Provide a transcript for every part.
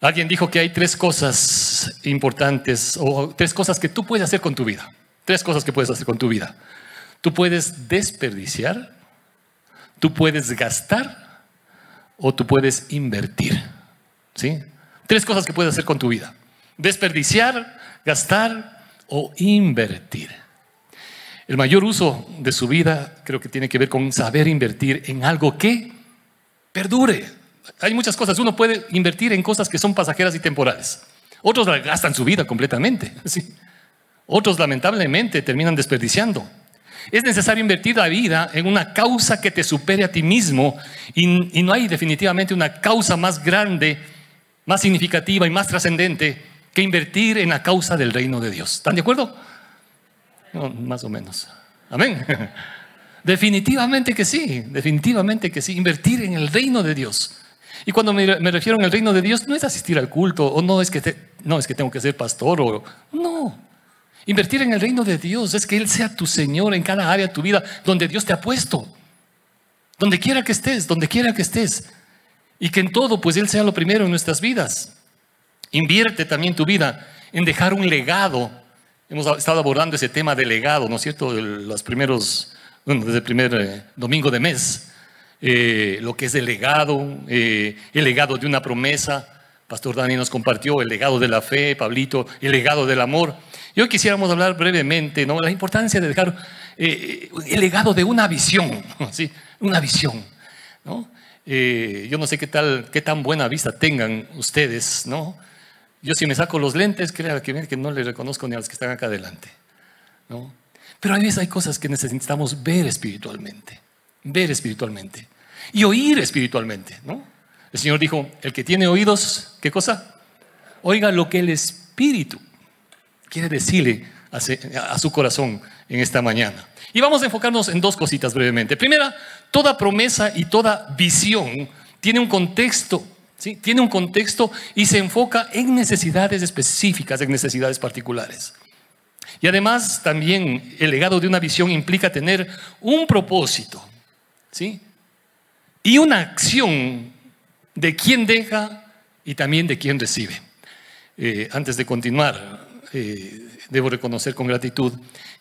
Alguien dijo que hay tres cosas importantes o tres cosas que tú puedes hacer con tu vida. Tres cosas que puedes hacer con tu vida. Tú puedes desperdiciar, tú puedes gastar o tú puedes invertir. ¿Sí? Tres cosas que puedes hacer con tu vida. Desperdiciar, gastar o invertir. El mayor uso de su vida creo que tiene que ver con saber invertir en algo que perdure. Hay muchas cosas. Uno puede invertir en cosas que son pasajeras y temporales. Otros gastan su vida completamente. Otros lamentablemente terminan desperdiciando. Es necesario invertir la vida en una causa que te supere a ti mismo y, y no hay definitivamente una causa más grande, más significativa y más trascendente que invertir en la causa del reino de Dios. ¿Están de acuerdo? más o menos. Amén. Definitivamente que sí, definitivamente que sí. Invertir en el reino de Dios. Y cuando me, refiero en el reino de Dios, no es asistir al culto, o no es que, no es que tengo que ser pastor, o no. Invertir en el reino de Dios es que Él sea tu Señor en cada área de tu vida donde Dios te ha puesto. Donde quiera que estés, donde quiera que estés. Y que en todo, pues Él sea lo primero en nuestras vidas. Invierte también tu vida en dejar un legado Hemos estado abordando ese tema de legado, ¿no es cierto? Los primeros, bueno, desde el primer eh, domingo de mes, eh, lo que es el legado, eh, el legado de una promesa. Pastor Dani nos compartió el legado de la fe, Pablito, el legado del amor. Y hoy quisiéramos hablar brevemente, ¿no? La importancia de dejar el legado de una visión, ¿sí? Una visión, ¿no? yo no sé qué tal, qué tan buena vista tengan ustedes, ¿no? Yo si me saco los lentes, crea que, que no le reconozco ni a los que están acá adelante. ¿no? Pero a veces hay cosas que necesitamos ver espiritualmente, ver espiritualmente y oír espiritualmente. ¿no? El Señor dijo, el que tiene oídos, ¿qué cosa? Oiga lo que el Espíritu quiere decirle a, su corazón en esta mañana. Y vamos a enfocarnos en dos cositas brevemente. Primera, toda promesa y toda visión tiene un contexto tiene un contexto y se enfoca en necesidades específicas, en necesidades particulares. Y además también el legado de una visión implica tener un propósito ¿sí? y una acción de quien deja y también de quien recibe. Eh, antes de continuar, eh, debo reconocer con gratitud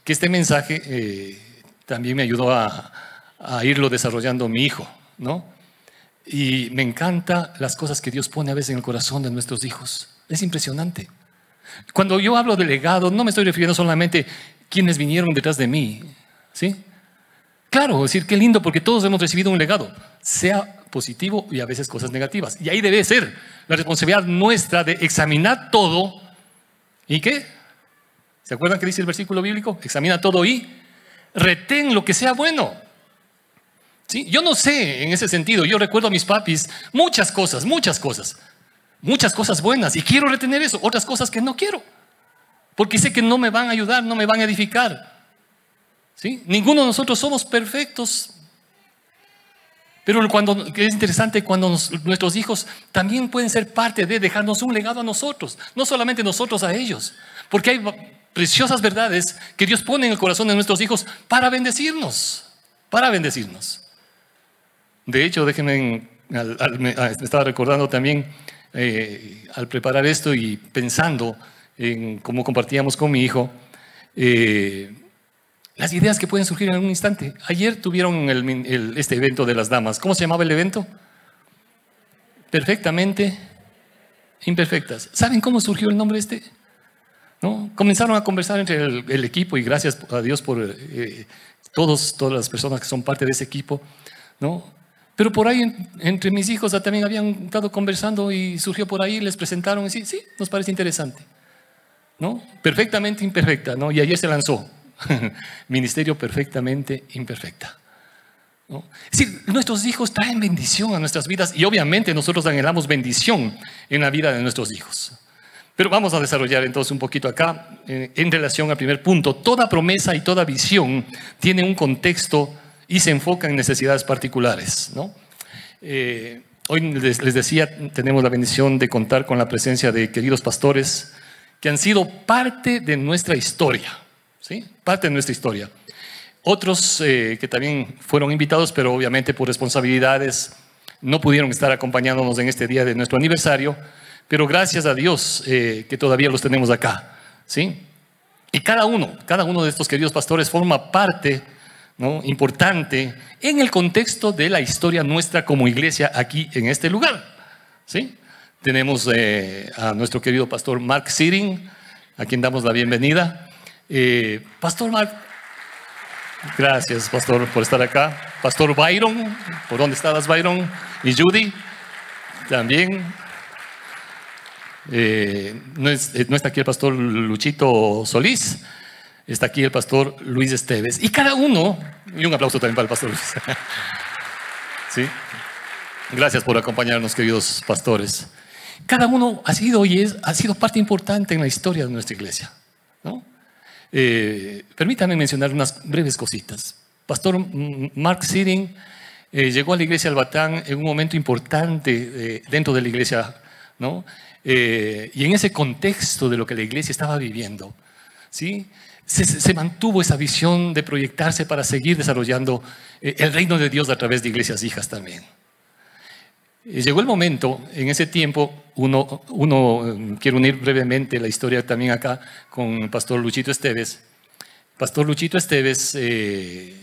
que este mensaje eh, también me ayudó a, a irlo desarrollando mi hijo, ¿no? Y me encanta las cosas que Dios pone a veces en el corazón de nuestros hijos. Es impresionante. Cuando yo hablo de legado, no me estoy refiriendo solamente a quienes vinieron detrás de mí. ¿Sí? Claro, decir, qué lindo, porque todos hemos recibido un legado, sea positivo y a veces cosas negativas. Y ahí debe ser la responsabilidad nuestra de examinar todo. ¿Y qué? ¿Se acuerdan que dice el versículo bíblico? Examina todo y retén lo que sea bueno. Yo no sé en ese sentido, yo recuerdo a mis papis muchas cosas, muchas cosas, muchas cosas buenas y quiero retener eso, otras cosas que no quiero, porque sé que no me van a ayudar, no me van a edificar. ¿Sí? Ninguno de nosotros somos perfectos. Pero cuando, es interesante cuando nuestros hijos también pueden ser parte de dejarnos un legado a nosotros, no solamente nosotros a ellos, porque hay preciosas verdades que Dios pone en el corazón de nuestros hijos para bendecirnos, para bendecirnos. De hecho, déjenme, me estaba recordando también eh, al preparar esto y pensando en cómo compartíamos con mi hijo, eh, las ideas que pueden surgir en algún instante. Ayer tuvieron este evento de las damas. ¿Cómo se llamaba el evento? Perfectamente imperfectas. ¿Saben cómo surgió el nombre este? ¿No? Comenzaron a conversar entre el, equipo y gracias a Dios por eh, todos, todas las personas que son parte de ese equipo. ¿no? Pero por ahí entre mis hijos también habían estado conversando y surgió por ahí, les presentaron y sí, nos parece interesante. ¿No? Perfectamente imperfecta, ¿no? Y ayer se lanzó. Ministerio perfectamente imperfecta. ¿no? Es decir, nuestros hijos traen bendición a nuestras vidas y obviamente nosotros anhelamos bendición en la vida de nuestros hijos. Pero vamos a desarrollar entonces un poquito acá eh, en relación al primer punto. Toda promesa y toda visión tiene un contexto y se enfoca en necesidades particulares. Eh, hoy les, decía, tenemos la bendición de contar con la presencia de queridos pastores que han sido parte de nuestra historia, parte de nuestra historia. Otros eh, que también fueron invitados, pero obviamente por responsabilidades no pudieron estar acompañándonos en este día de nuestro aniversario, pero gracias a Dios eh, que todavía los tenemos acá, ¿sí? Y cada uno, cada uno de estos queridos pastores forma parte importante en el contexto de la historia nuestra como iglesia aquí en este lugar. ¿sí? Tenemos eh, a nuestro querido pastor Mark Siring, a quien damos la bienvenida. Eh, pastor Mark, gracias pastor por estar acá. Pastor Byron, ¿por dónde estabas Byron? Y Judy, también. Eh, no, no, está aquí el pastor Luchito Solís, está aquí el pastor Luis Esteves. Y cada uno, y un aplauso también para el pastor Luis. ¿Sí? Gracias por acompañarnos, queridos pastores. Cada uno ha sido y ha sido parte importante en la historia de nuestra iglesia. ¿no? Eh, permítanme mencionar unas breves cositas. Pastor Mark Siring eh, llegó a la iglesia Albatán en un momento importante eh, dentro de la iglesia, ¿no? y en ese contexto de lo que la iglesia estaba viviendo, ¿sí? Se, mantuvo esa visión de proyectarse para seguir desarrollando el reino de Dios a través de iglesias hijas también. Llegó el momento, en ese tiempo, uno, uno quiero unir brevemente la historia también acá con pastor Luchito Esteves. Pastor Luchito Esteves eh,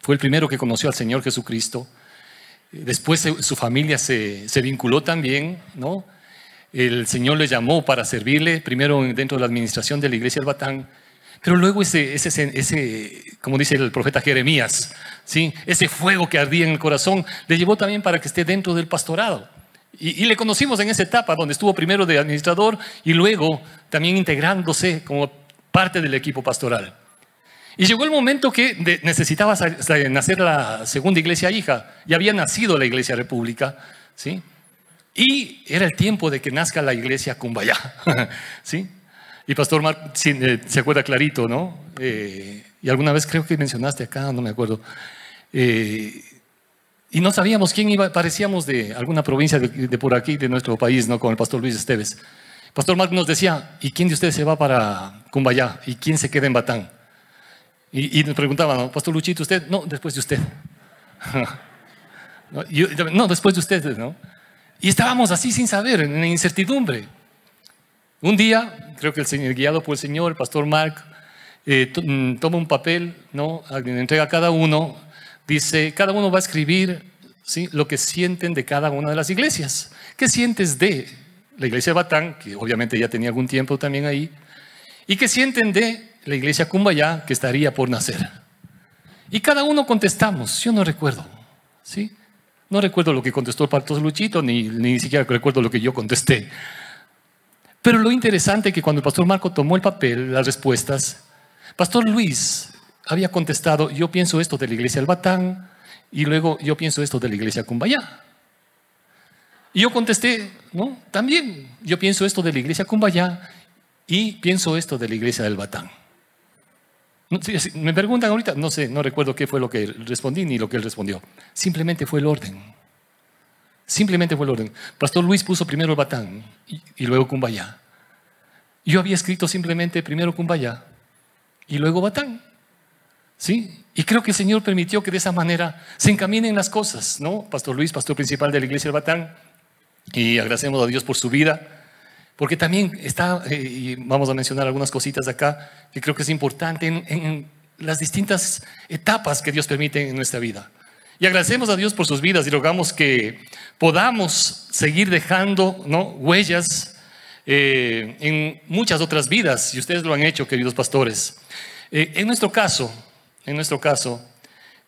fue el primero que conoció al Señor Jesucristo. Después su familia se, se, vinculó también, ¿no? El Señor le llamó para servirle, primero dentro de la administración de la iglesia del Batán, pero luego ese, ese, ese, como dice el profeta Jeremías, ¿sí? ese fuego que ardía en el corazón, le llevó también para que esté dentro del pastorado. Y, le conocimos en esa etapa donde estuvo primero de administrador y luego también integrándose como parte del equipo pastoral. Y llegó el momento que necesitaba nacer la segunda iglesia hija. Ya había nacido la iglesia república, ¿sí? Y era el tiempo de que nazca la iglesia Cumbayá, ¿sí? Y Pastor Mark eh, se acuerda clarito, ¿no? Eh, y alguna vez creo que mencionaste acá, no me acuerdo. Eh, y no sabíamos quién iba, parecíamos de alguna provincia de, por aquí, de nuestro país, ¿no? Con el pastor Luis Esteves. Pastor Mark nos decía, ¿y quién de ustedes se va para Cumbayá? ¿Y quién se queda en Batán? Y, nos preguntaban, ¿no? Pastor Luchito, ¿usted? No, después de usted. no, después de usted, ¿no? Y estábamos así sin saber, en incertidumbre. Un día, creo que el Señor, guiado por el Señor, el pastor Mark, eh, mm, toma un papel, ¿no? entrega a cada uno, dice, cada uno va a escribir ¿sí? lo que sienten de cada una de las iglesias. ¿Qué sientes de la iglesia Batán, que obviamente ya tenía algún tiempo también ahí? ¿Y qué sienten de la iglesia Cumbayá, que estaría por nacer? Y cada uno contestamos, yo no recuerdo, ¿sí? No recuerdo lo que contestó el pastor Luchito, ni, ni siquiera recuerdo lo que yo contesté. Pero lo interesante es que cuando el pastor Marco tomó el papel, las respuestas, pastor Luis había contestado, yo pienso esto de la iglesia del Batán y luego yo pienso esto de la iglesia Cumbayá. Y yo contesté, no, también yo pienso esto de la iglesia Cumbayá y pienso esto de la iglesia del Batán. Me preguntan ahorita, no sé, no recuerdo qué fue lo que respondí ni lo que él respondió. Simplemente fue el orden. Simplemente fue el orden. Pastor Luis puso primero Batán y, luego Cumbayá. Yo había escrito simplemente primero Cumbayá y luego Batán. ¿Sí? Y creo que el Señor permitió que de esa manera se encaminen las cosas, ¿no? Pastor Luis, pastor principal de la iglesia de Batán, y agradecemos a Dios por su vida, porque también está, eh, y vamos a mencionar algunas cositas acá, que creo que es importante en las distintas etapas que Dios permite en nuestra vida. Y agradecemos a Dios por sus vidas y rogamos que podamos seguir dejando ¿no? huellas eh, en muchas otras vidas, y ustedes lo han hecho, queridos pastores. Eh, en nuestro caso, en nuestro caso,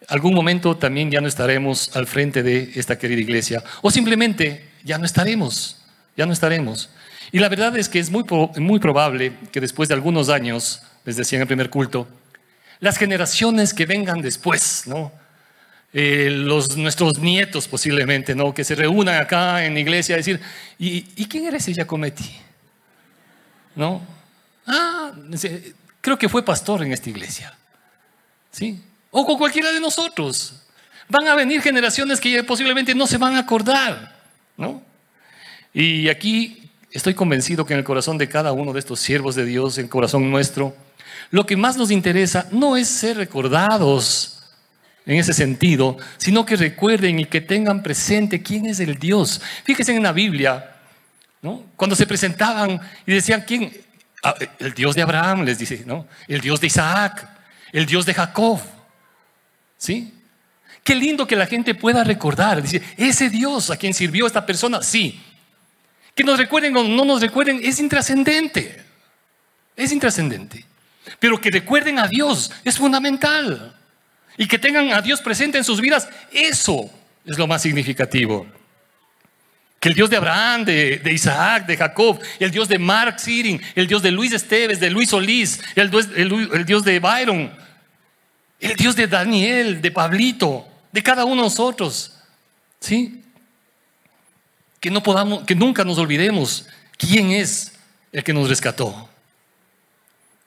algún momento también ya no estaremos al frente de esta querida iglesia, o simplemente ya no estaremos, ya no estaremos. Y la verdad es que es muy, muy probable que después de algunos años, les decía en el primer culto, las generaciones que vengan después, ¿no? Eh, los, nuestros nietos posiblemente, ¿no? Que se reúnan acá en la iglesia a decir, ¿y, ¿y quién era ese Giacometti? ¿No? Ah, creo que fue pastor en esta iglesia. ¿Sí? O con cualquiera de nosotros. Van a venir generaciones que posiblemente no se van a acordar, ¿no? Y aquí estoy convencido que en el corazón de cada uno de estos siervos de Dios, en el corazón nuestro, lo que más nos interesa no es ser recordados en ese sentido, sino que recuerden y que tengan presente quién es el Dios. Fíjense en la Biblia, ¿no? Cuando se presentaban y decían, ¿quién? Ah, el Dios de Abraham, les dice, ¿no? El Dios de Isaac, el Dios de Jacob. ¿Sí? Qué lindo que la gente pueda recordar, dice, ese Dios a quien sirvió esta persona, sí. Que nos recuerden o no nos recuerden es intrascendente. Es intrascendente. Pero que recuerden a Dios es fundamental. Y que tengan a Dios presente en sus vidas, eso es lo más significativo. Que el Dios de Abraham, de, Isaac, de Jacob, el Dios de Mark Siring, el Dios de Luis Esteves, de Luis Solís, el, el Dios de Byron, el Dios de Daniel, de Pablito, de cada uno de nosotros. ¿Sí? Que no podamos, que nunca nos olvidemos quién es el que nos rescató.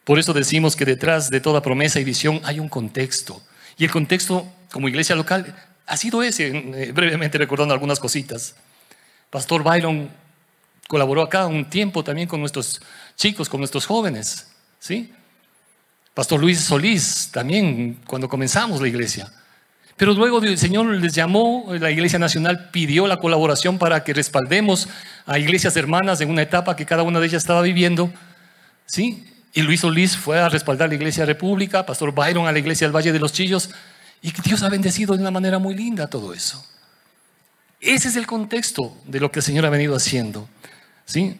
Por eso decimos que detrás de toda promesa y visión hay un contexto. Y el contexto, como iglesia local, ha sido ese, eh, brevemente recordando algunas cositas. Pastor Byron colaboró acá un tiempo también con nuestros chicos, con nuestros jóvenes, ¿sí? Pastor Luis Solís también cuando comenzamos la iglesia. Pero luego el Señor les llamó, la Iglesia Nacional pidió la colaboración para que respaldemos a iglesias hermanas en una etapa que cada una de ellas estaba viviendo. ¿Sí? Y Luis Solís fue a respaldar la Iglesia República, Pastor Byron a la Iglesia del Valle de los Chillos. Y Dios ha bendecido de una manera muy linda todo eso. Ese es el contexto de lo que el Señor ha venido haciendo. ¿Sí?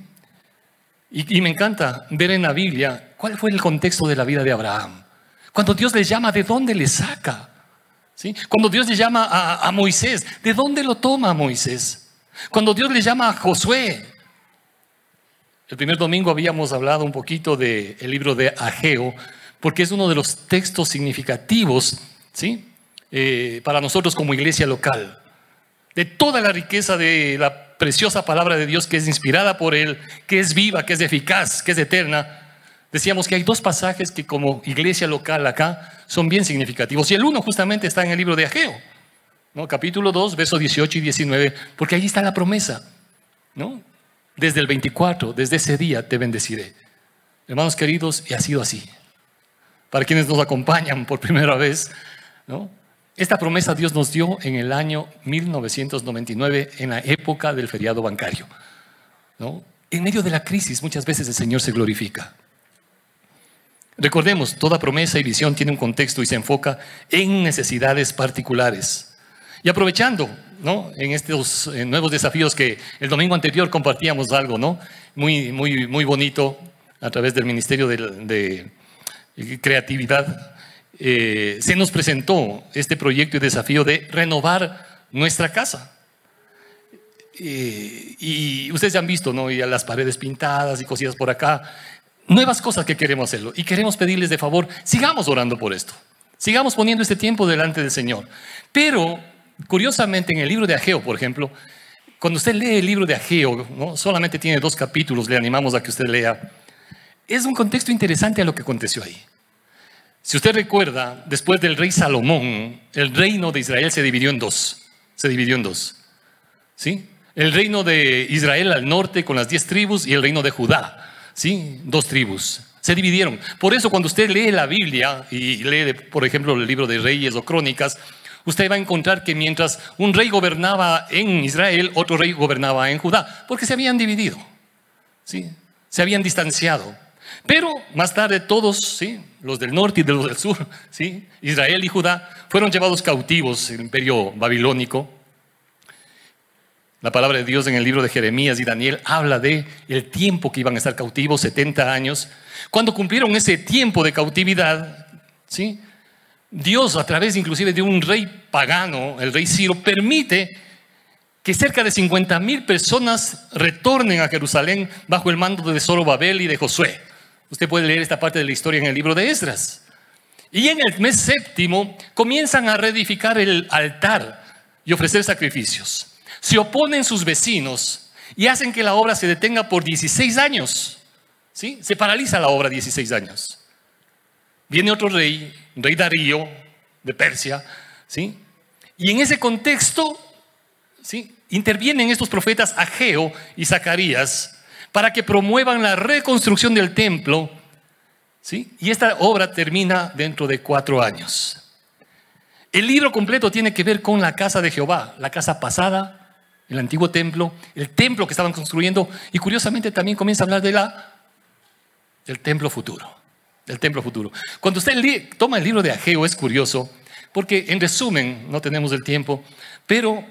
Y, me encanta ver en la Biblia cuál fue el contexto de la vida de Abraham. Cuando Dios le llama, ¿de dónde le saca? ¿Sí? Cuando Dios le llama a, a Moisés, ¿de dónde lo toma Moisés? Cuando Dios le llama a Josué, el primer domingo habíamos hablado un poquito del libro de Ageo, porque es uno de los textos significativos ¿sí? Eh, para nosotros como iglesia local. De toda la riqueza de la preciosa palabra de Dios que es inspirada por Él, que es viva, que es eficaz, que es eterna, decíamos que hay dos pasajes que como iglesia local acá son bien significativos. Y el uno justamente está en el libro de Ageo, ¿no? capítulo 2, versos 18 y 19, porque ahí está la promesa. ¿no? Desde el 24, desde ese día te bendeciré. Hermanos queridos, y ha sido así. Para quienes nos acompañan por primera vez. Esta promesa Dios nos dio en el año 1999, en la época del feriado bancario. En medio de la crisis, muchas veces el Señor se glorifica. Recordemos, toda promesa y visión tiene un contexto y se enfoca en necesidades particulares. Y aprovechando ¿no? en estos nuevos desafíos que el domingo anterior compartíamos algo ¿no? muy, muy, muy bonito a través del Ministerio de, Creatividad, eh, se nos presentó este proyecto y desafío de renovar nuestra casa. Eh, y ustedes ya han visto, ¿no? Y las paredes pintadas y cosillas por acá. Nuevas cosas que queremos hacerlo. Y queremos pedirles de favor, sigamos orando por esto. Sigamos poniendo este tiempo delante del Señor. Pero Curiosamente, en el libro de Ageo, por ejemplo, cuando usted lee el libro de Ageo, ¿no? solamente tiene dos capítulos, le animamos a que usted lea, es un contexto interesante a lo que aconteció ahí. Si usted recuerda, después del rey Salomón, el reino de Israel se dividió en dos. Se dividió en dos. ¿Sí? El reino de Israel al norte con las diez tribus y el reino de Judá. ¿Sí? Dos tribus. Se dividieron. Por eso cuando usted lee la Biblia y lee, por ejemplo, el libro de Reyes o Crónicas, usted va a encontrar que mientras un rey gobernaba en Israel, otro rey gobernaba en Judá, porque se habían dividido, ¿sí? se habían distanciado. Pero más tarde todos, ¿sí? los del norte y de los del sur, ¿sí? Israel y Judá, fueron llevados cautivos el imperio babilónico. La palabra de Dios en el libro de Jeremías y Daniel habla de el tiempo que iban a estar cautivos, 70 años. Cuando cumplieron ese tiempo de cautividad, ¿sí? Dios, a través inclusive de un rey pagano, el rey Ciro, permite que cerca de 50 mil personas retornen a Jerusalén bajo el mando de Zorobabel y de Josué. Usted puede leer esta parte de la historia en el libro de Esdras. Y en el mes séptimo comienzan a reedificar el altar y ofrecer sacrificios. Se oponen sus vecinos y hacen que la obra se detenga por 16 años. ¿Sí? Se paraliza la obra 16 años. Viene otro rey, rey Darío de Persia, ¿sí? Y en ese contexto, ¿sí? Intervienen estos profetas Ageo y Zacarías para que promuevan la reconstrucción del templo, ¿sí? Y esta obra termina dentro de cuatro años. El libro completo tiene que ver con la casa de Jehová, la casa pasada, el antiguo templo, el templo que estaban construyendo, y curiosamente también comienza a hablar de la, del templo futuro, del templo futuro. Cuando usted toma el libro de Ageo es curioso, porque en resumen, no tenemos el tiempo, pero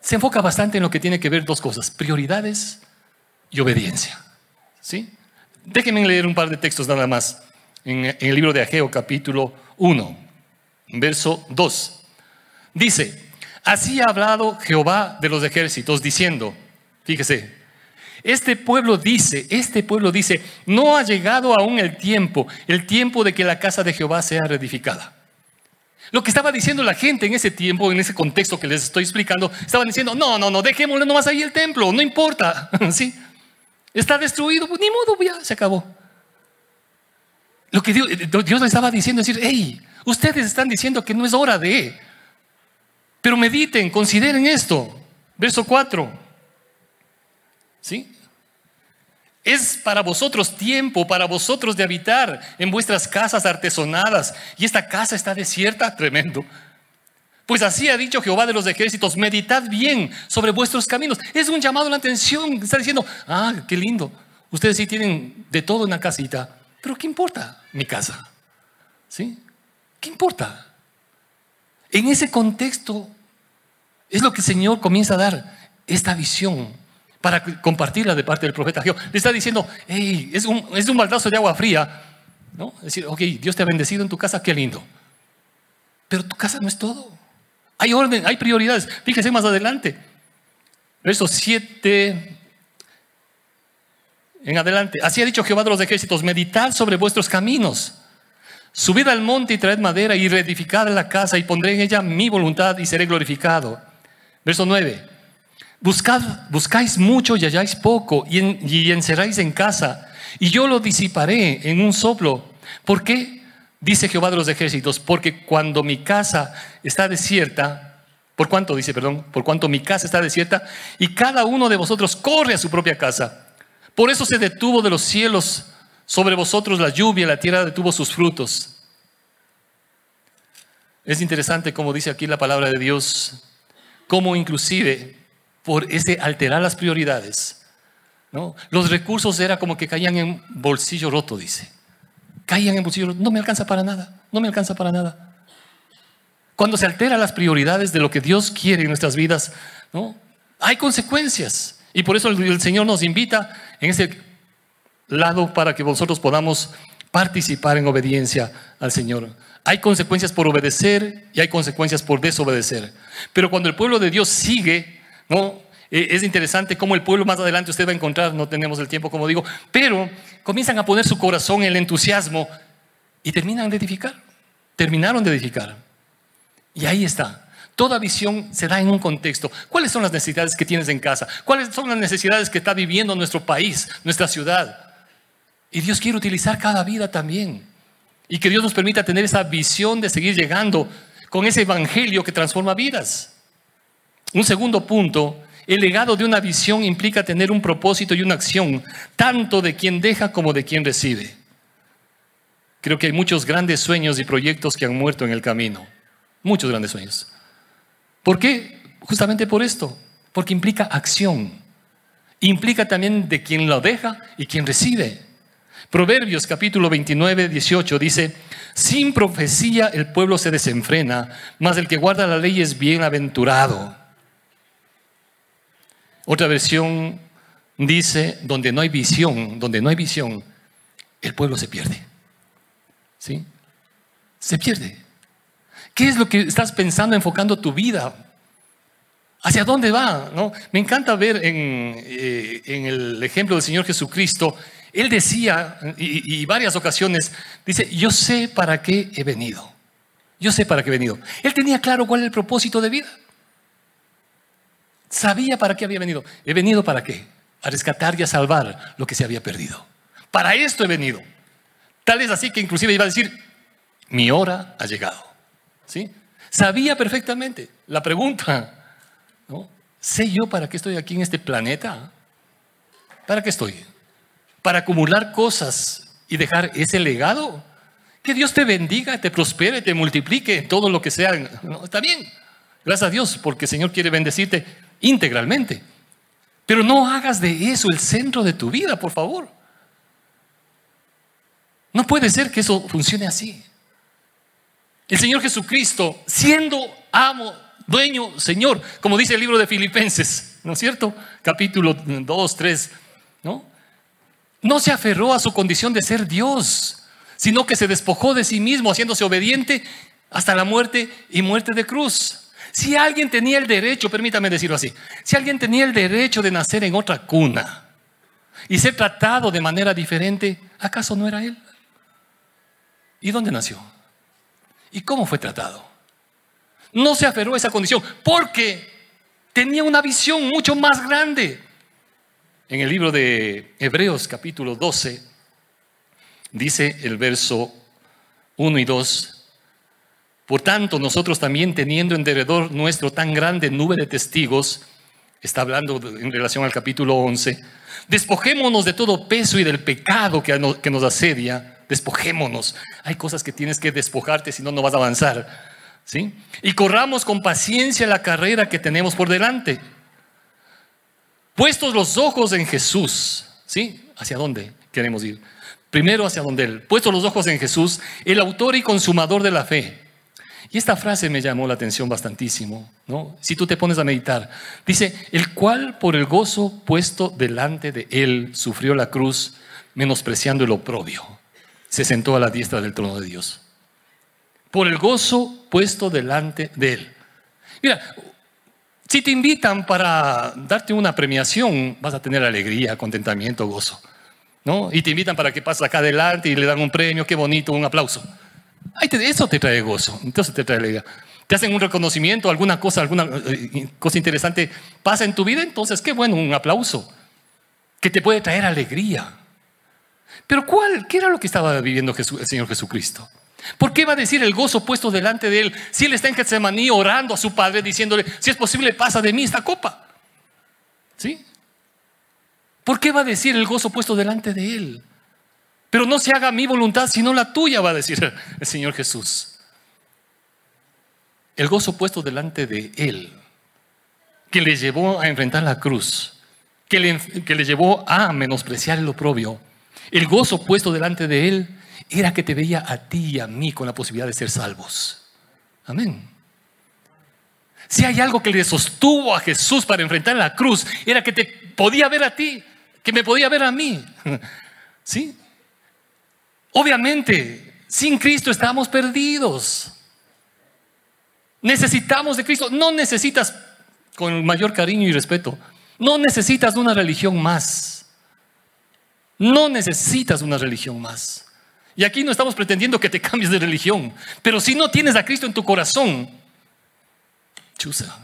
se enfoca bastante en lo que tiene que ver dos cosas, prioridades y obediencia. ¿Sí? Déjenme leer un par de textos nada más en el libro de Ageo capítulo 1, verso 2. Dice, así ha hablado Jehová de los ejércitos diciendo, fíjese, este pueblo dice, este pueblo dice, no ha llegado aún el tiempo, el tiempo de que la casa de Jehová sea reedificada. Lo que estaba diciendo la gente en ese tiempo, en ese contexto que les estoy explicando, estaban diciendo, no, no, no, dejémosle nomás ahí el templo, no importa, ¿sí? Está destruido, pues ni modo, ya se acabó. Lo que Dios, Dios le estaba diciendo es decir, hey, ustedes están diciendo que no es hora de, pero mediten, consideren esto. Verso 4. ¿Sí? Es para vosotros tiempo, para vosotros de habitar en vuestras casas artesonadas. Y esta casa está desierta, tremendo. Pues así ha dicho Jehová de los ejércitos, meditad bien sobre vuestros caminos. Es un llamado a la atención. Está diciendo, ah, qué lindo. Ustedes sí tienen de todo en la casita. Pero ¿qué importa mi casa? ¿Sí? ¿Qué importa? En ese contexto es lo que el Señor comienza a dar, esta visión para compartirla de parte del profeta Jehová. Le está diciendo, hey, es un, es un baldazo de agua fría. ¿no? Es decir, ok, Dios te ha bendecido en tu casa, qué lindo. Pero tu casa no es todo. Hay orden, hay prioridades. Fíjese más adelante. Verso 7 en adelante. Así ha dicho Jehová de los ejércitos, meditad sobre vuestros caminos. Subid al monte y traed madera y reedificad la casa y pondré en ella mi voluntad y seré glorificado. Verso 9. Buscad, buscáis mucho y halláis poco, y, y encerráis en casa, y yo lo disiparé en un soplo. ¿Por qué? Dice Jehová de los ejércitos, porque cuando mi casa está desierta, ¿por cuánto dice, perdón? Por cuanto mi casa está desierta, y cada uno de vosotros corre a su propia casa. Por eso se detuvo de los cielos sobre vosotros la lluvia, la tierra detuvo sus frutos. Es interesante como dice aquí la palabra de Dios, como inclusive por ese alterar las prioridades. ¿no? Los recursos era como que caían en bolsillo roto, dice. Caían en bolsillo roto. No me alcanza para nada, no me alcanza para nada. Cuando se alteran las prioridades de lo que Dios quiere en nuestras vidas, ¿no? hay consecuencias. Y por eso el Señor nos invita en ese lado para que vosotros podamos participar en obediencia al Señor. Hay consecuencias por obedecer y hay consecuencias por desobedecer. Pero cuando el pueblo de Dios sigue ¿no? E, es interesante cómo el pueblo más adelante usted va a encontrar, no tenemos el tiempo como digo, pero comienzan a poner su corazón en el entusiasmo y terminan de edificar, terminaron de edificar. Y ahí está. Toda visión se da en un contexto. ¿Cuáles son las necesidades que tienes en casa? ¿Cuáles son las necesidades que está viviendo nuestro país, nuestra ciudad? Y Dios quiere utilizar cada vida también. Y que Dios nos permita tener esa visión de seguir llegando con ese evangelio que transforma vidas. Un segundo punto, el legado de una visión implica tener un propósito y una acción, tanto de quien deja como de quien recibe. Creo que hay muchos grandes sueños y proyectos que han muerto en el camino. Muchos grandes sueños. ¿Por qué? Justamente por esto. Porque implica acción. Implica también de quien lo deja y quien recibe. Proverbios capítulo 29, 18 dice, sin profecía el pueblo se desenfrena, mas el que guarda la ley es bienaventurado. Otra versión dice, donde no hay visión, donde no hay visión, el pueblo se pierde. ¿Sí? Se pierde. ¿Qué es lo que estás pensando enfocando tu vida? ¿Hacia dónde va? ¿No? Me encanta ver en, eh, el ejemplo del Señor Jesucristo, Él decía, y, y varias ocasiones, dice, yo sé para qué he venido. Yo sé para qué he venido. Él tenía claro cuál es el propósito de vida. Sabía para qué había venido. ¿He venido para qué? A rescatar y a salvar lo que se había perdido. Para esto he venido. Tal es así que inclusive iba a decir, mi hora ha llegado. ¿Sí? Sabía perfectamente. La pregunta, ¿no? ¿Sé yo para qué estoy aquí en este planeta? ¿Para qué estoy? ¿Para acumular cosas y dejar ese legado? Que Dios te bendiga, te prospere, te multiplique todo lo que sea. está bien. Gracias a Dios, porque el Señor quiere bendecirte integralmente. Pero no hagas de eso el centro de tu vida, por favor. No puede ser que eso funcione así. El Señor Jesucristo, siendo amo, dueño, Señor, como dice el libro de Filipenses, ¿no es cierto? Capítulo 2, 3, ¿no? No se aferró a su condición de ser Dios, sino que se despojó de sí mismo, haciéndose obediente hasta la muerte y muerte de cruz. Si alguien tenía el derecho, permítame decirlo así, si alguien tenía el derecho de nacer en otra cuna y ser tratado de manera diferente, ¿acaso no era él? ¿Y dónde nació? ¿Y cómo fue tratado? No se aferró a esa condición porque tenía una visión mucho más grande. En el libro de Hebreos capítulo 12 dice el verso 1 y 2, por tanto, nosotros también teniendo en derredor nuestro tan grande nube de testigos, está hablando en relación al capítulo 11, despojémonos de todo peso y del pecado que nos asedia, despojémonos. Hay cosas que tienes que despojarte, si no, no vas a avanzar. ¿sí? Y corramos con paciencia la carrera que tenemos por delante. Puestos los ojos en Jesús, ¿sí? ¿Hacia dónde queremos ir? Primero hacia donde Él. Puestos los ojos en Jesús, el autor y consumador de la fe y esta frase me llamó la atención bastantísimo, ¿no? Si tú te pones a meditar, dice, el cual por el gozo puesto delante de él sufrió la cruz, menospreciando el oprobio, se sentó a la diestra del trono de Dios. Por el gozo puesto delante de él. Mira, si te invitan para darte una premiación, vas a tener alegría, contentamiento, gozo. ¿no? Y te invitan para que pases acá adelante y le dan un premio, qué bonito, un aplauso eso te trae gozo, entonces te trae alegría. Te hacen un reconocimiento, alguna cosa, alguna eh, cosa interesante pasa en tu vida, entonces qué bueno, un aplauso que te puede traer alegría. Pero ¿cuál? ¿Qué era lo que estaba viviendo el Señor Jesucristo? ¿Por qué va a decir el gozo puesto delante de él si él está en Getsemaní orando a su padre diciéndole, si es posible, pasa de mí esta copa? ¿Sí? ¿Por qué va a decir el gozo puesto delante de él? Pero no se haga mi voluntad, sino la tuya, va a decir el Señor Jesús. El gozo puesto delante de Él, que le llevó a enfrentar la cruz, que le, que le llevó a menospreciar el oprobio, el gozo puesto delante de Él era que te veía a ti y a mí con la posibilidad de ser salvos. Amén. Si hay algo que le sostuvo a Jesús para enfrentar la cruz, era que te podía ver a ti, que me podía ver a mí. ¿Sí? Obviamente, sin Cristo estamos perdidos. Necesitamos de Cristo. No necesitas, con mayor cariño y respeto, no necesitas una religión más. No necesitas una religión más. Y aquí no estamos pretendiendo que te cambies de religión. Pero si no tienes a Cristo en tu corazón, chusa,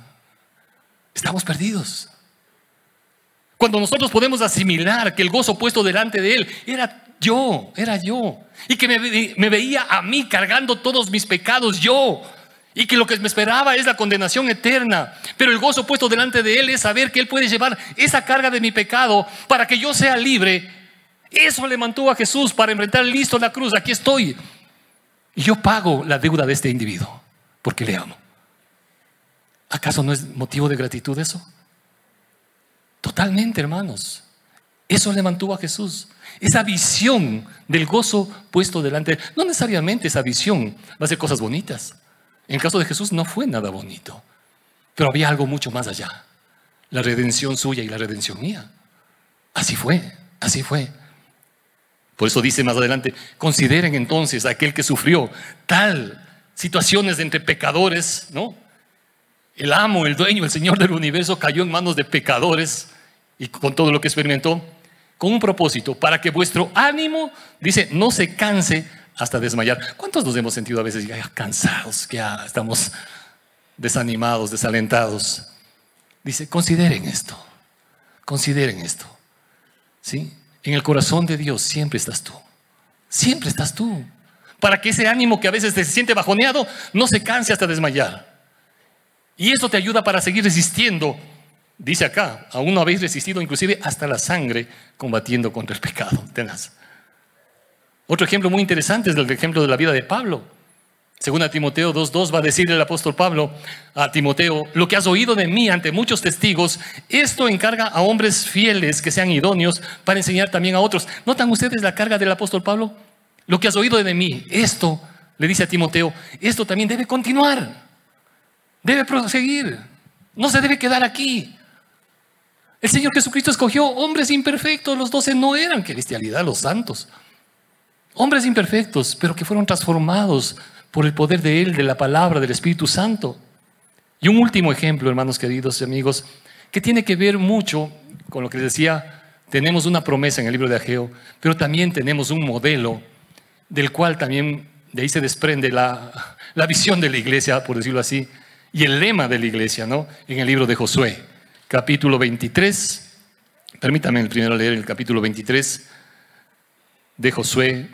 estamos perdidos. Cuando nosotros podemos asimilar que el gozo puesto delante de Él era yo, era yo. Y que me, veía a mí cargando todos mis pecados, yo. Y que lo que me esperaba es la condenación eterna. Pero el gozo puesto delante de Él es saber que Él puede llevar esa carga de mi pecado para que yo sea libre. Eso le mantuvo a Jesús para enfrentar listo la cruz. Aquí estoy. Y yo pago la deuda de este individuo porque le amo. ¿Acaso no es motivo de gratitud eso? Totalmente, hermanos. Eso le mantuvo a Jesús. Esa visión del gozo puesto delante. No necesariamente esa visión va a ser cosas bonitas. En el caso de Jesús no fue nada bonito. Pero había algo mucho más allá. La redención suya y la redención mía. Así fue, así fue. Por eso dice más adelante, consideren entonces aquel que sufrió tal situaciones entre pecadores, ¿no? El amo, el dueño, el Señor del universo cayó en manos de pecadores y con todo lo que experimentó, con un propósito, para que vuestro ánimo, dice, no se canse hasta desmayar. ¿Cuántos nos hemos sentido a veces ya cansados, ya estamos desanimados, desalentados? Dice, consideren esto, consideren esto. ¿Sí? En el corazón de Dios siempre estás tú, siempre estás tú, para que ese ánimo que a veces se siente bajoneado no se canse hasta desmayar. Y eso te ayuda para seguir resistiendo Dice acá, aún no habéis resistido inclusive hasta la sangre combatiendo contra el pecado. Tenaz. Otro ejemplo muy interesante es el ejemplo de la vida de Pablo. Según a Timoteo 2.2 va a decir el apóstol Pablo a Timoteo, lo que has oído de mí ante muchos testigos, esto encarga a hombres fieles que sean idóneos para enseñar también a otros. ¿Notan ustedes la carga del apóstol Pablo? Lo que has oído de mí, esto, le dice a Timoteo, esto también debe continuar, debe proseguir, no se debe quedar aquí. El Señor Jesucristo escogió hombres imperfectos, los doce no eran cristianidad, los santos. Hombres imperfectos, pero que fueron transformados por el poder de Él, de la palabra, del Espíritu Santo. Y un último ejemplo, hermanos queridos y amigos, que tiene que ver mucho con lo que les decía, tenemos una promesa en el libro de Ageo, pero también tenemos un modelo del cual también de ahí se desprende la, la visión de la iglesia, por decirlo así, y el lema de la iglesia, ¿no? En el libro de Josué, capítulo 23. Permítame el primero leer el capítulo 23 de Josué,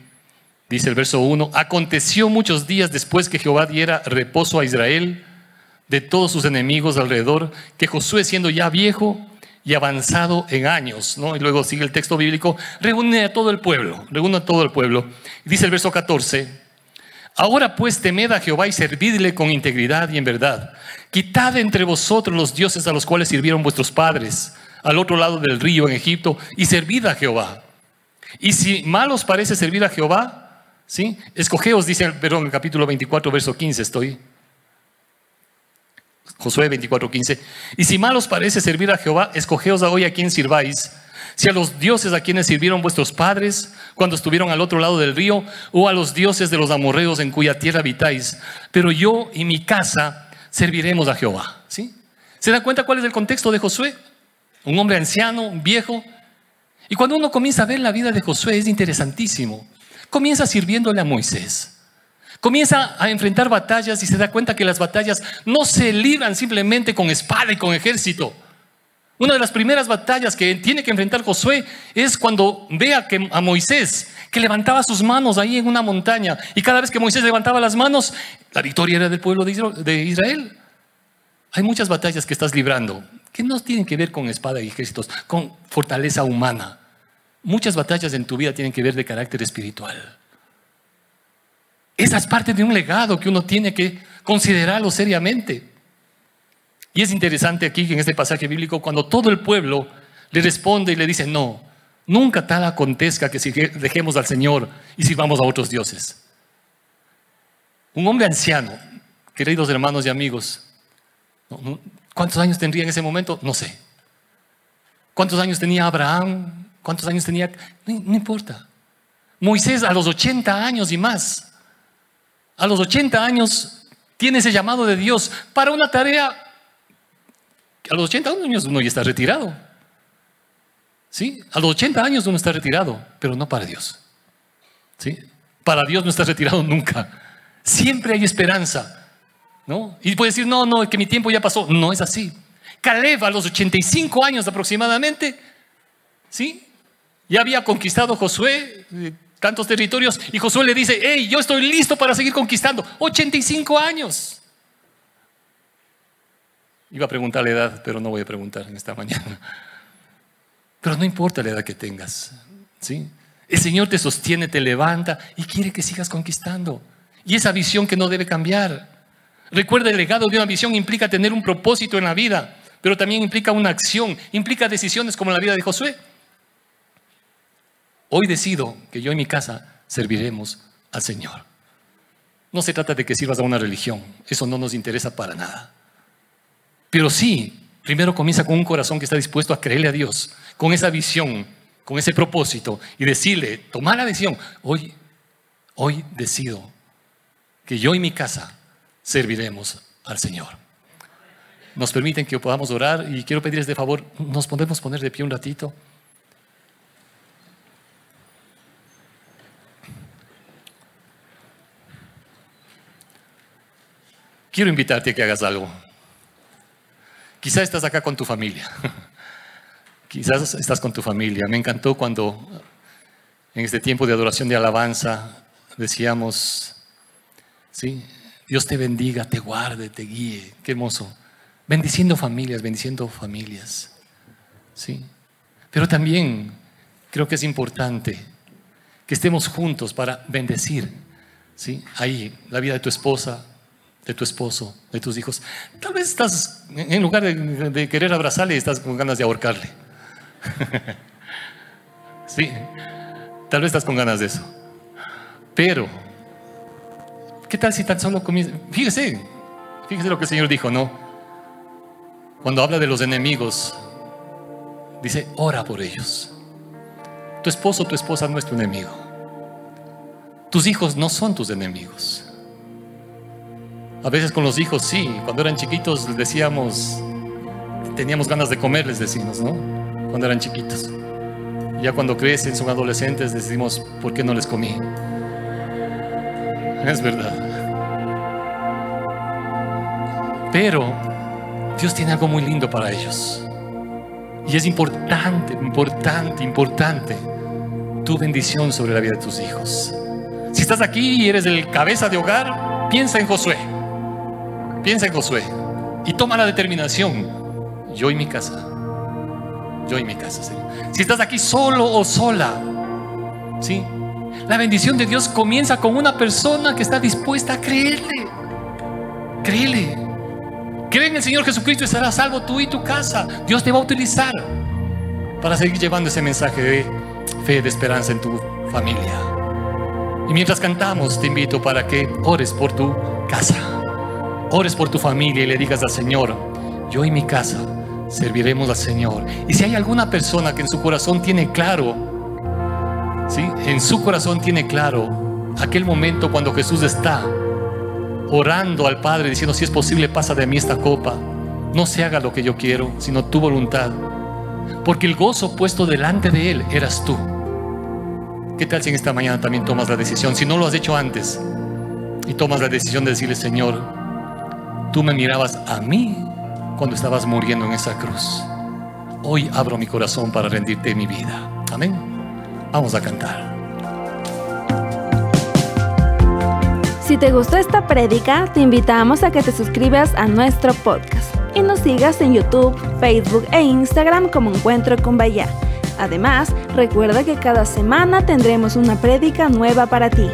Dice el verso 1, aconteció muchos días después que Jehová diera reposo a Israel de todos sus enemigos alrededor, que Josué siendo ya viejo y avanzado en años, ¿no? Y luego sigue el texto bíblico, reúne a todo el pueblo, reúne a todo el pueblo. Dice el verso 14, ahora pues temed a Jehová y servidle con integridad y en verdad. Quitad entre vosotros los dioses a los cuales sirvieron vuestros padres al otro lado del río en Egipto y servid a Jehová. Y si mal os parece servir a Jehová, ¿Sí? Escogeos, dice, perdón, el capítulo 24, verso 15 estoy. Josué 24, 15. Y si mal os parece servir a Jehová, escogeos hoy a quien sirváis. Si a los dioses a quienes sirvieron vuestros padres cuando estuvieron al otro lado del río, o a los dioses de los amorreos en cuya tierra habitáis. Pero yo y mi casa serviremos a Jehová. ¿Sí? ¿Se da cuenta cuál es el contexto de Josué? Un hombre anciano, viejo. Y cuando uno comienza a ver la vida de Josué es interesantísimo. Comienza sirviéndole a Moisés. Comienza a enfrentar batallas y se da cuenta que las batallas no se libran simplemente con espada y con ejército. Una de las primeras batallas que tiene que enfrentar Josué es cuando ve a, que, a Moisés que levantaba sus manos ahí en una montaña y cada vez que Moisés levantaba las manos, la victoria era del pueblo de Israel. Hay muchas batallas que estás librando que no tienen que ver con espada y ejércitos, con fortaleza humana. Muchas batallas en tu vida tienen que ver de carácter espiritual. Esa es parte de un legado que uno tiene que considerarlo seriamente. Y es interesante aquí en este pasaje bíblico cuando todo el pueblo le responde y le dice, no, nunca tal acontezca que si dejemos al Señor y sirvamos a otros dioses. Un hombre anciano, queridos hermanos y amigos, ¿cuántos años tendría en ese momento? No sé. ¿Cuántos años tenía Abraham? ¿Cuántos años tenía? No, importa. Moisés a los 80 años y más. A los 80 años tiene ese llamado de Dios para una tarea. A los 80 años uno ya está retirado. ¿Sí? A los 80 años uno está retirado, pero no para Dios. ¿Sí? Para Dios no está retirado nunca. Siempre hay esperanza. ¿No? Y puede decir, no, no, que mi tiempo ya pasó. No es así. Caleb a los 85 años aproximadamente, ¿sí? Ya había conquistado Josué eh, tantos territorios y Josué le dice, hey, yo estoy listo para seguir conquistando. 85 años. Iba a preguntar la edad, pero no voy a preguntar en esta mañana. Pero no importa la edad que tengas. ¿sí? El Señor te sostiene, te levanta y quiere que sigas conquistando. Y esa visión que no debe cambiar. Recuerda, el legado de una visión implica tener un propósito en la vida, pero también implica una acción, implica decisiones como la vida de Josué. Hoy decido que yo y mi casa serviremos al Señor. No se trata de que sirvas a una religión, eso no nos interesa para nada. Pero sí, primero comienza con un corazón que está dispuesto a creerle a Dios, con esa visión, con ese propósito y decirle, tomar la decisión, hoy, hoy decido que yo y mi casa serviremos al Señor. Nos permiten que podamos orar y quiero pedirles de favor, nos podemos poner de pie un ratito. quiero invitarte a que hagas algo. Quizás estás acá con tu familia. Quizás estás con tu familia. Me encantó cuando en este tiempo de adoración de alabanza decíamos, ¿sí? Dios te bendiga, te guarde, te guíe. Qué hermoso. Bendiciendo familias, bendiciendo familias. ¿Sí? Pero también creo que es importante que estemos juntos para bendecir ¿sí? Ahí, la vida de tu esposa, de tu esposo, de tus hijos. Tal vez estás, en lugar de, querer abrazarle, estás con ganas de ahorcarle. sí, tal vez estás con ganas de eso. Pero, ¿qué tal si tan solo comienza? Fíjese, fíjese lo que el Señor dijo, ¿no? Cuando habla de los enemigos, dice, ora por ellos. Tu esposo, tu esposa no es tu enemigo. Tus hijos no son tus enemigos. A veces con los hijos sí, cuando eran chiquitos decíamos, teníamos ganas de comer, les decimos, ¿no? Cuando eran chiquitos. Ya cuando crecen, son adolescentes, decimos, ¿por qué no les comí? Es verdad. Pero Dios tiene algo muy lindo para ellos. Y es importante, importante, importante tu bendición sobre la vida de tus hijos. Si estás aquí y eres el cabeza de hogar, piensa en Josué. Piensa en Josué y toma la determinación. Yo y mi casa. Yo y mi casa, Si estás aquí solo o sola, ¿sí? La bendición de Dios comienza con una persona que está dispuesta a creerle. Créele. Cree en el Señor Jesucristo y serás salvo tú y tu casa. Dios te va a utilizar para seguir llevando ese mensaje de fe, de esperanza en tu familia. Y mientras cantamos, te invito para que ores por tu casa ores por tu familia y le digas al Señor, yo y mi casa serviremos al Señor. Y si hay alguna persona que en su corazón tiene claro, ¿sí? en su corazón tiene claro aquel momento cuando Jesús está orando al Padre diciendo, si es posible, pasa de mí esta copa. No se haga lo que yo quiero, sino tu voluntad. Porque el gozo puesto delante de Él eras tú. ¿Qué tal si en esta mañana también tomas la decisión? Si no lo has hecho antes y tomas la decisión de decirle, Señor, Tú me mirabas a mí cuando estabas muriendo en esa cruz. Hoy abro mi corazón para rendirte mi vida. Amén. Vamos a cantar. Si te gustó esta prédica, te invitamos a que te suscribas a nuestro podcast y nos sigas en YouTube, Facebook e Instagram como Encuentro con Bahía. Además, recuerda que cada semana tendremos una prédica nueva para ti.